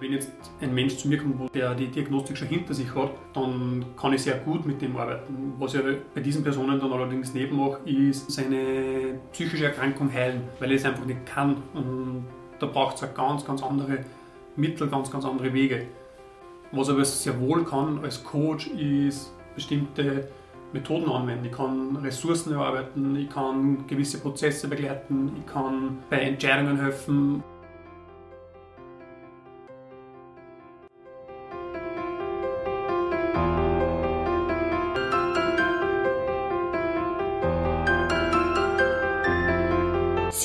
Wenn jetzt ein Mensch zu mir kommt, der die Diagnostik schon hinter sich hat, dann kann ich sehr gut mit dem arbeiten. Was ich bei diesen Personen dann allerdings nicht mache, ist seine psychische Erkrankung heilen, weil ich es einfach nicht kann. Und da braucht es ganz, ganz andere Mittel, ganz, ganz andere Wege. Was aber sehr wohl kann als Coach, ist bestimmte Methoden anwenden. Ich kann Ressourcen erarbeiten, ich kann gewisse Prozesse begleiten, ich kann bei Entscheidungen helfen.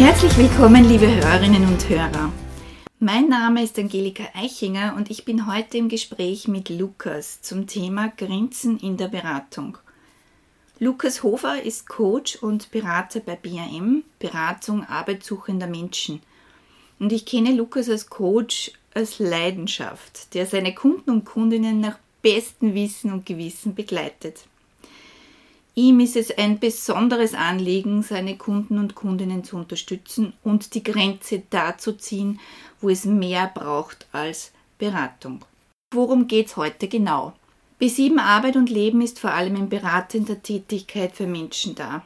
Herzlich willkommen, liebe Hörerinnen und Hörer. Mein Name ist Angelika Eichinger und ich bin heute im Gespräch mit Lukas zum Thema Grenzen in der Beratung. Lukas Hofer ist Coach und Berater bei BAM, Beratung arbeitssuchender Menschen. Und ich kenne Lukas als Coach als Leidenschaft, der seine Kunden und Kundinnen nach bestem Wissen und Gewissen begleitet. Ihm ist es ein besonderes Anliegen, seine Kunden und Kundinnen zu unterstützen und die Grenze da zu ziehen, wo es mehr braucht als Beratung. Worum geht es heute genau? B7 Arbeit und Leben ist vor allem in beratender Tätigkeit für Menschen da.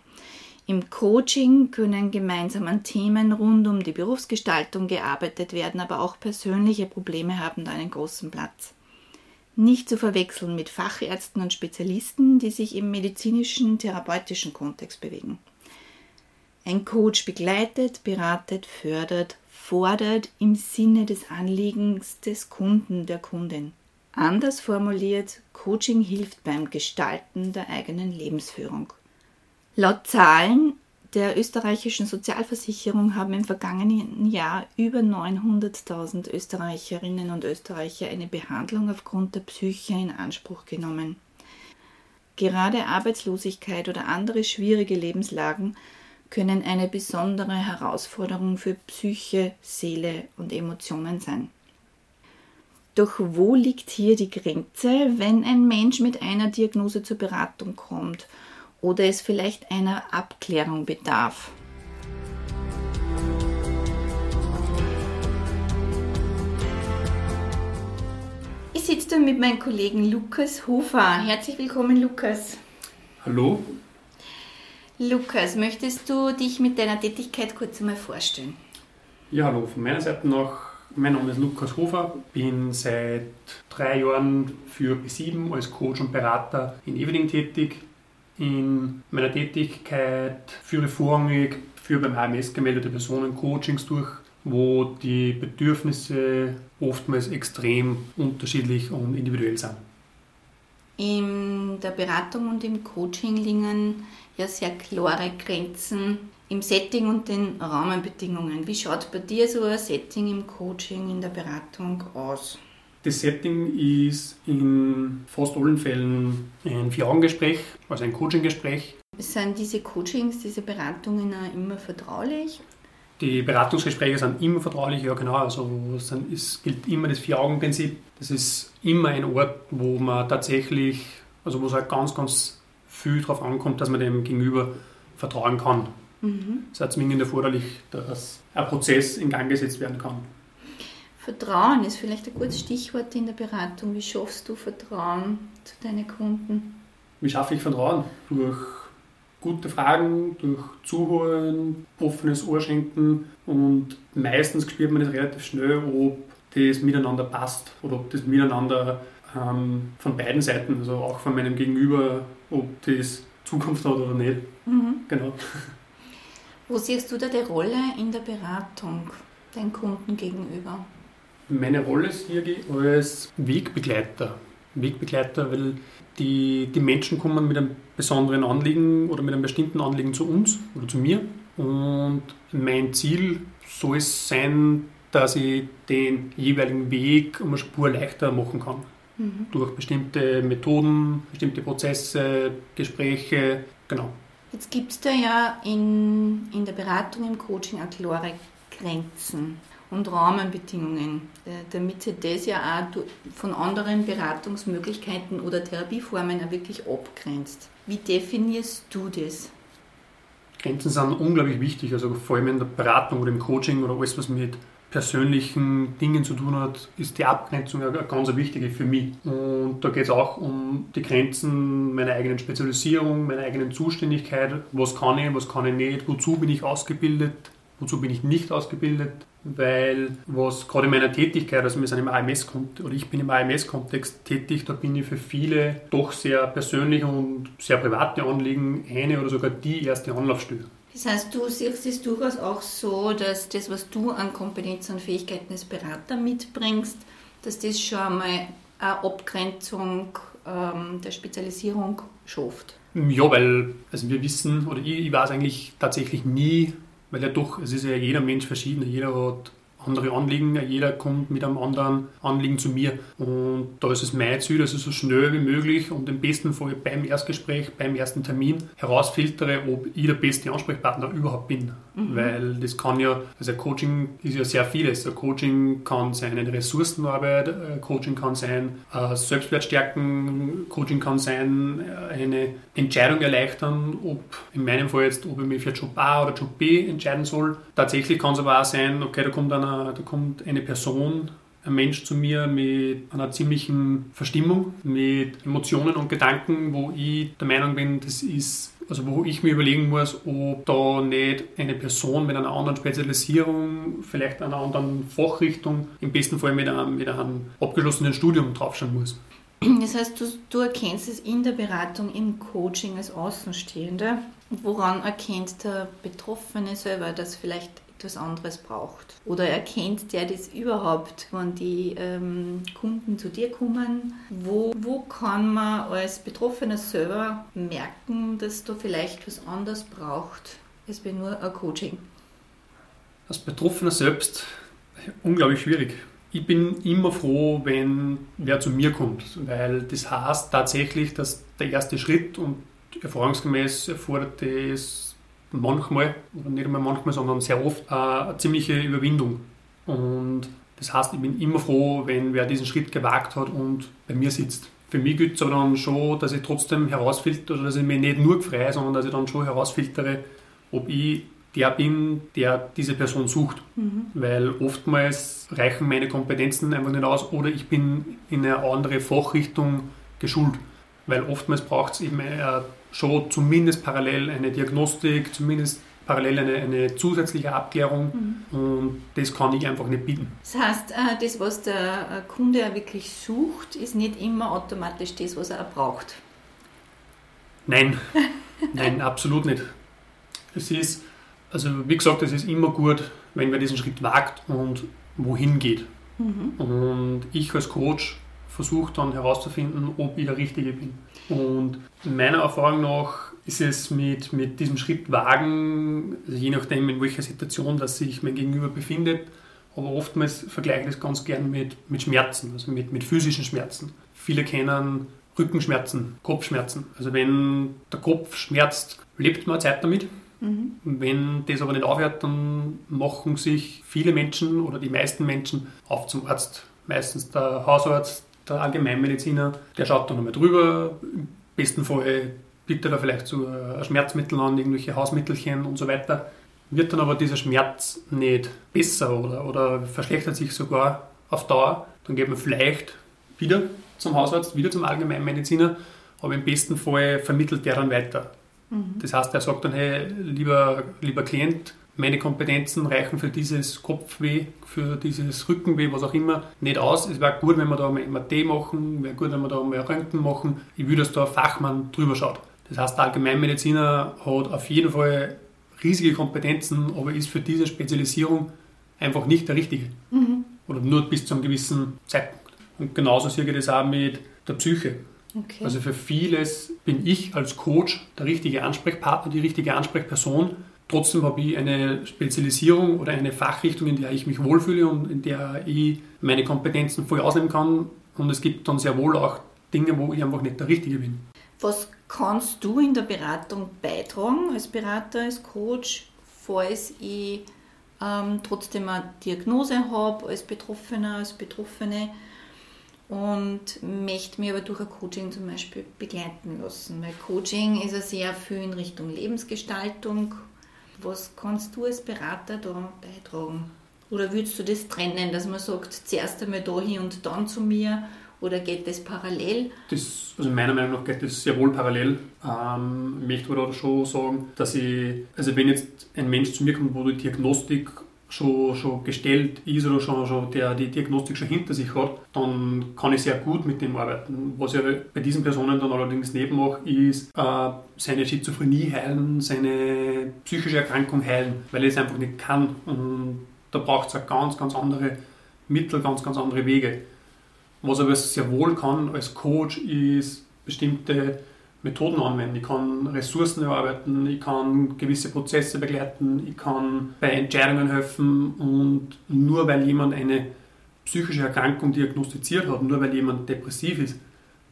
Im Coaching können gemeinsam an Themen rund um die Berufsgestaltung gearbeitet werden, aber auch persönliche Probleme haben da einen großen Platz nicht zu verwechseln mit Fachärzten und Spezialisten, die sich im medizinischen, therapeutischen Kontext bewegen. Ein Coach begleitet, beratet, fördert, fordert im Sinne des Anliegens des Kunden, der Kundin. Anders formuliert, Coaching hilft beim Gestalten der eigenen Lebensführung. Laut Zahlen der österreichischen Sozialversicherung haben im vergangenen Jahr über 900.000 Österreicherinnen und Österreicher eine Behandlung aufgrund der Psyche in Anspruch genommen. Gerade Arbeitslosigkeit oder andere schwierige Lebenslagen können eine besondere Herausforderung für Psyche, Seele und Emotionen sein. Doch wo liegt hier die Grenze, wenn ein Mensch mit einer Diagnose zur Beratung kommt oder es vielleicht einer Abklärung bedarf. Ich sitze da mit meinem Kollegen Lukas Hofer. Herzlich willkommen, Lukas. Hallo. Lukas, möchtest du dich mit deiner Tätigkeit kurz einmal vorstellen? Ja, hallo. Von meiner Seite noch, mein Name ist Lukas Hofer, bin seit drei Jahren für B7 als Coach und Berater in Evening tätig, in meiner Tätigkeit führe vorrangig für beim AMS gemeldete Personen Coachings durch, wo die Bedürfnisse oftmals extrem unterschiedlich und individuell sind. In der Beratung und im Coaching liegen ja sehr klare Grenzen im Setting und den Rahmenbedingungen. Wie schaut bei dir so ein Setting im Coaching, in der Beratung aus? Das Setting ist in fast allen Fällen ein Vier-Augen-Gespräch, also ein Coaching-Gespräch. Sind diese Coachings, diese Beratungen auch immer vertraulich? Die Beratungsgespräche sind immer vertraulich, ja genau. Also es gilt immer das Vier-Augen-Prinzip. Das ist immer ein Ort, wo man tatsächlich, also wo es halt ganz, ganz viel darauf ankommt, dass man dem Gegenüber vertrauen kann. Mhm. Es ist zwingend erforderlich, dass ein Prozess in Gang gesetzt werden kann. Vertrauen ist vielleicht ein gutes Stichwort in der Beratung. Wie schaffst du Vertrauen zu deinen Kunden? Wie schaffe ich Vertrauen? Durch gute Fragen, durch Zuhören, offenes Ohr schenken und meistens spürt man das relativ schnell, ob das miteinander passt oder ob das miteinander ähm, von beiden Seiten, also auch von meinem Gegenüber, ob das Zukunft hat oder nicht. Mhm. Genau. Wo siehst du da die Rolle in der Beratung deinen Kunden gegenüber? Meine Rolle ist hier als Wegbegleiter. Wegbegleiter, weil die, die Menschen kommen mit einem besonderen Anliegen oder mit einem bestimmten Anliegen zu uns oder zu mir. Und mein Ziel soll es sein, dass ich den jeweiligen Weg um eine Spur leichter machen kann. Mhm. Durch bestimmte Methoden, bestimmte Prozesse, Gespräche, genau. Jetzt gibt es da ja in, in der Beratung, im Coaching auch klare Grenzen und Rahmenbedingungen, äh, damit sich das ja auch von anderen Beratungsmöglichkeiten oder Therapieformen auch wirklich abgrenzt. Wie definierst du das? Grenzen sind unglaublich wichtig, also vor allem in der Beratung oder im Coaching oder alles, was mit persönlichen Dingen zu tun hat, ist die Abgrenzung eine ganz wichtige für mich. Und da geht es auch um die Grenzen meiner eigenen Spezialisierung, meiner eigenen Zuständigkeit. Was kann ich, was kann ich nicht, wozu bin ich ausgebildet, wozu bin ich nicht ausgebildet. Weil was gerade in meiner Tätigkeit, also wir sind im AMS oder ich bin im AMS-Kontext tätig, da bin ich für viele doch sehr persönliche und sehr private Anliegen eine oder sogar die erste Anlaufstelle. Das heißt, du siehst es durchaus auch so, dass das, was du an Kompetenzen und Fähigkeiten als Berater mitbringst, dass das schon einmal eine Abgrenzung ähm, der Spezialisierung schafft. Ja, weil also wir wissen, oder ich, ich weiß eigentlich tatsächlich nie, weil ja doch, es ist ja jeder Mensch verschieden, jeder hat andere Anliegen. Jeder kommt mit einem anderen Anliegen zu mir. Und da ist es mein Ziel, dass ich so schnell wie möglich und im besten Fall beim Erstgespräch, beim ersten Termin herausfiltere, ob ich der beste Ansprechpartner überhaupt bin. Mhm. Weil das kann ja, also Coaching ist ja sehr vieles. Ein Coaching kann sein eine Ressourcenarbeit, Coaching kann sein Selbstwertstärken, Coaching kann sein eine Entscheidung erleichtern, ob in meinem Fall jetzt, ob ich mich für Job A oder Job B entscheiden soll. Tatsächlich kann es aber auch sein, okay, da kommt einer da kommt eine Person, ein Mensch zu mir mit einer ziemlichen Verstimmung, mit Emotionen und Gedanken, wo ich der Meinung bin, das ist also wo ich mir überlegen muss, ob da nicht eine Person mit einer anderen Spezialisierung, vielleicht einer anderen Fachrichtung, im besten Fall mit einem, mit einem abgeschlossenen Studium draufschauen muss. Das heißt, du, du erkennst es in der Beratung, im Coaching als Außenstehender. Woran erkennt der Betroffene selber, dass vielleicht etwas anderes braucht? Oder erkennt der das überhaupt, wenn die ähm, Kunden zu dir kommen? Wo, wo kann man als Betroffener selber merken, dass da vielleicht was anderes braucht, als nur ein Coaching? Als Betroffener selbst unglaublich schwierig. Ich bin immer froh, wenn wer zu mir kommt, weil das heißt tatsächlich, dass der erste Schritt und erfahrungsgemäß erfordert es manchmal, oder nicht einmal manchmal, sondern sehr oft, äh, eine ziemliche Überwindung. Und das heißt, ich bin immer froh, wenn wer diesen Schritt gewagt hat und bei mir sitzt. Für mich gilt es aber dann schon, dass ich trotzdem herausfiltere, dass ich mich nicht nur frei, sondern dass ich dann schon herausfiltere, ob ich der bin, der diese Person sucht. Mhm. Weil oftmals reichen meine Kompetenzen einfach nicht aus oder ich bin in eine andere Fachrichtung geschult. Weil oftmals braucht es eben eine schon zumindest parallel eine Diagnostik, zumindest parallel eine, eine zusätzliche Abklärung mhm. und das kann ich einfach nicht bieten. Das heißt, äh, das, was der äh, Kunde wirklich sucht, ist nicht immer automatisch das, was er braucht. Nein, nein, absolut nicht. Es ist, also wie gesagt, es ist immer gut, wenn man diesen Schritt wagt und wohin geht. Mhm. Und ich als Coach versuche dann herauszufinden, ob ich der Richtige bin. Und meiner Erfahrung nach ist es mit, mit diesem Schritt wagen, also je nachdem in welcher Situation dass sich mein Gegenüber befindet, aber oftmals vergleiche ich das ganz gern mit, mit Schmerzen, also mit, mit physischen Schmerzen. Viele kennen Rückenschmerzen, Kopfschmerzen. Also wenn der Kopf schmerzt, lebt man Zeit damit. Mhm. Wenn das aber nicht aufhört, dann machen sich viele Menschen oder die meisten Menschen auf zum Arzt. Meistens der Hausarzt, der Allgemeinmediziner, der schaut dann nochmal drüber. Im besten Fall bietet er vielleicht so ein Schmerzmittel an, irgendwelche Hausmittelchen und so weiter. Wird dann aber dieser Schmerz nicht besser oder, oder verschlechtert sich sogar auf Dauer, dann geht man vielleicht wieder zum Hausarzt, wieder zum Allgemeinmediziner, aber im besten Fall vermittelt der dann weiter. Mhm. Das heißt, er sagt dann, hey, lieber, lieber Klient, meine Kompetenzen reichen für dieses Kopfweh, für dieses Rückenweh, was auch immer, nicht aus. Es wäre gut, wenn wir da mal MRT machen, wäre gut, wenn wir da mal Röntgen machen. Ich würde, dass da ein Fachmann drüber schaut. Das heißt, der Allgemeinmediziner hat auf jeden Fall riesige Kompetenzen, aber ist für diese Spezialisierung einfach nicht der Richtige. Mhm. Oder nur bis zu einem gewissen Zeitpunkt. Und genauso sehe ich das auch mit der Psyche. Okay. Also für vieles bin ich als Coach der richtige Ansprechpartner, die richtige Ansprechperson. Trotzdem habe ich eine Spezialisierung oder eine Fachrichtung, in der ich mich wohlfühle und in der ich meine Kompetenzen voll ausnehmen kann. Und es gibt dann sehr wohl auch Dinge, wo ich einfach nicht der Richtige bin. Was kannst du in der Beratung beitragen, als Berater, als Coach, falls ich ähm, trotzdem eine Diagnose habe, als Betroffener, als Betroffene? und möchte mich aber durch ein Coaching zum Beispiel begleiten lassen. Weil Coaching ist ja sehr viel in Richtung Lebensgestaltung. Was kannst du als Berater da beitragen? Oder würdest du das trennen, dass man sagt, zuerst einmal dahin und dann zu mir? Oder geht das parallel? Das, also meiner Meinung nach geht das sehr wohl parallel. Ähm, ich möchte aber schon sagen, dass ich, also wenn jetzt ein Mensch zu mir kommt, wo die Diagnostik schon, schon gestellt ist oder schon, schon der die Diagnostik schon hinter sich hat, dann kann ich sehr gut mit dem arbeiten. Was ich bei diesen Personen dann allerdings neben mache, ist äh, seine Schizophrenie heilen, seine psychische Erkrankung heilen, weil ich es einfach nicht kann. Und da braucht es ganz, ganz andere Mittel, ganz, ganz andere Wege. Was aber sehr wohl kann als Coach ist bestimmte Methoden anwenden. Ich kann Ressourcen erarbeiten, ich kann gewisse Prozesse begleiten, ich kann bei Entscheidungen helfen und nur weil jemand eine psychische Erkrankung diagnostiziert hat, nur weil jemand depressiv ist,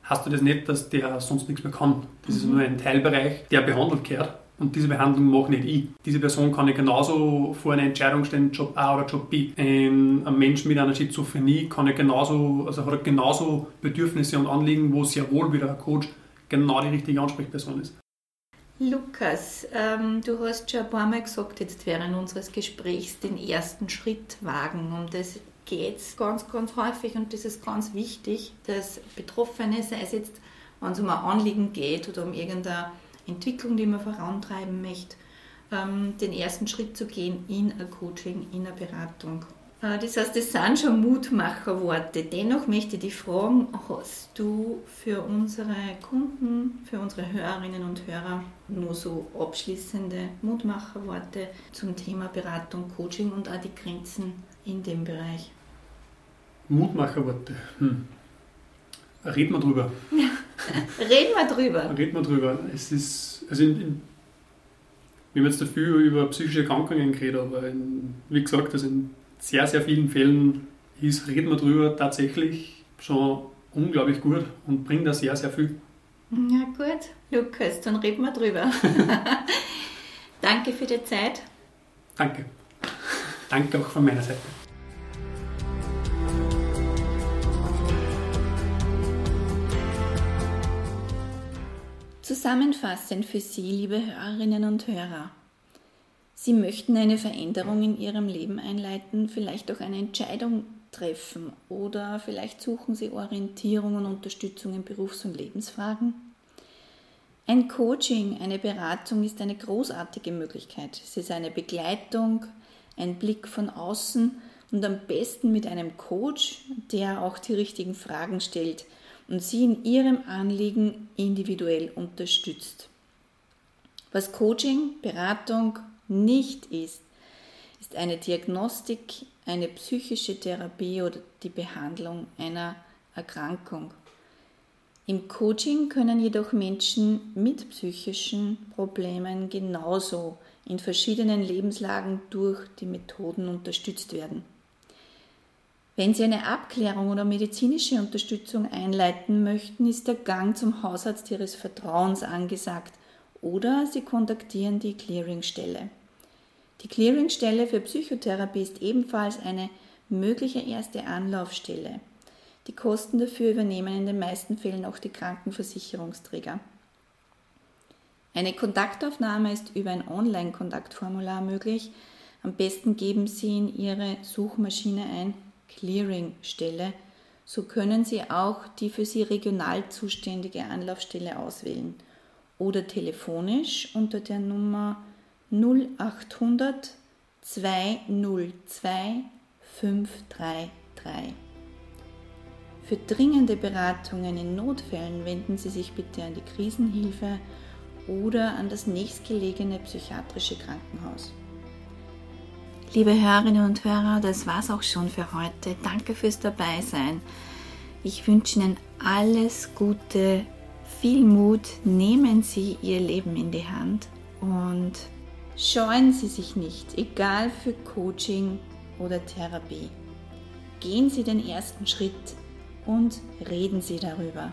hast du das nicht, dass der sonst nichts mehr kann. Das ist mhm. nur ein Teilbereich, der behandelt gehört. Und diese Behandlung mache nicht ich. Diese Person kann ich genauso vor einer Entscheidung stellen, Job A oder Job B. Ein, ein Mensch mit einer Schizophrenie kann ich genauso, also hat genauso Bedürfnisse und Anliegen, wo sehr wohl wieder ein Coach genau die richtige Ansprechperson ist. Lukas, ähm, du hast schon ein paar Mal gesagt, jetzt während unseres Gesprächs den ersten Schritt wagen. Und das geht ganz, ganz häufig und das ist ganz wichtig, dass Betroffene, sei es jetzt, wenn es um ein Anliegen geht oder um irgendeine Entwicklung, die man vorantreiben möchte, ähm, den ersten Schritt zu gehen in ein Coaching, in eine Beratung. Äh, das heißt, das sind schon Mutmacherworte. Dennoch möchte ich dich fragen, hast du für unsere Kunden, für unsere Hörerinnen und Hörer nur so abschließende Mutmacherworte zum Thema Beratung, Coaching und auch die Grenzen in dem Bereich? Mutmacherworte. Hm. Reden wir drüber. Reden wir drüber. Reden wir drüber. Es ist, also in, in, wir haben jetzt dafür über psychische Erkrankungen geredet, aber in, wie gesagt, also in sehr, sehr vielen Fällen ist, reden wir darüber tatsächlich schon unglaublich gut und bringt da sehr, sehr viel. Ja gut, Lukas, dann reden wir drüber. Danke für die Zeit. Danke. Danke auch von meiner Seite. Zusammenfassend für Sie, liebe Hörerinnen und Hörer. Sie möchten eine Veränderung in Ihrem Leben einleiten, vielleicht auch eine Entscheidung treffen oder vielleicht suchen Sie Orientierung und Unterstützung in Berufs- und Lebensfragen. Ein Coaching, eine Beratung ist eine großartige Möglichkeit. Es ist eine Begleitung, ein Blick von außen und am besten mit einem Coach, der auch die richtigen Fragen stellt und Sie in Ihrem Anliegen individuell unterstützt. Was Coaching, Beratung nicht ist, ist eine Diagnostik, eine psychische Therapie oder die Behandlung einer Erkrankung. Im Coaching können jedoch Menschen mit psychischen Problemen genauso in verschiedenen Lebenslagen durch die Methoden unterstützt werden. Wenn Sie eine Abklärung oder medizinische Unterstützung einleiten möchten, ist der Gang zum Hausarzt Ihres Vertrauens angesagt oder Sie kontaktieren die Clearingstelle. Die Clearingstelle für Psychotherapie ist ebenfalls eine mögliche erste Anlaufstelle. Die Kosten dafür übernehmen in den meisten Fällen auch die Krankenversicherungsträger. Eine Kontaktaufnahme ist über ein Online-Kontaktformular möglich. Am besten geben Sie in Ihre Suchmaschine ein Clearingstelle. So können Sie auch die für Sie regional zuständige Anlaufstelle auswählen oder telefonisch unter der Nummer 0800 202 533. Für dringende Beratungen in Notfällen wenden Sie sich bitte an die Krisenhilfe oder an das nächstgelegene psychiatrische Krankenhaus. Liebe Hörerinnen und Hörer, das war's auch schon für heute. Danke fürs Dabeisein. Ich wünsche Ihnen alles Gute, viel Mut, nehmen Sie Ihr Leben in die Hand und scheuen Sie sich nicht, egal für Coaching oder Therapie. Gehen Sie den ersten Schritt und reden Sie darüber.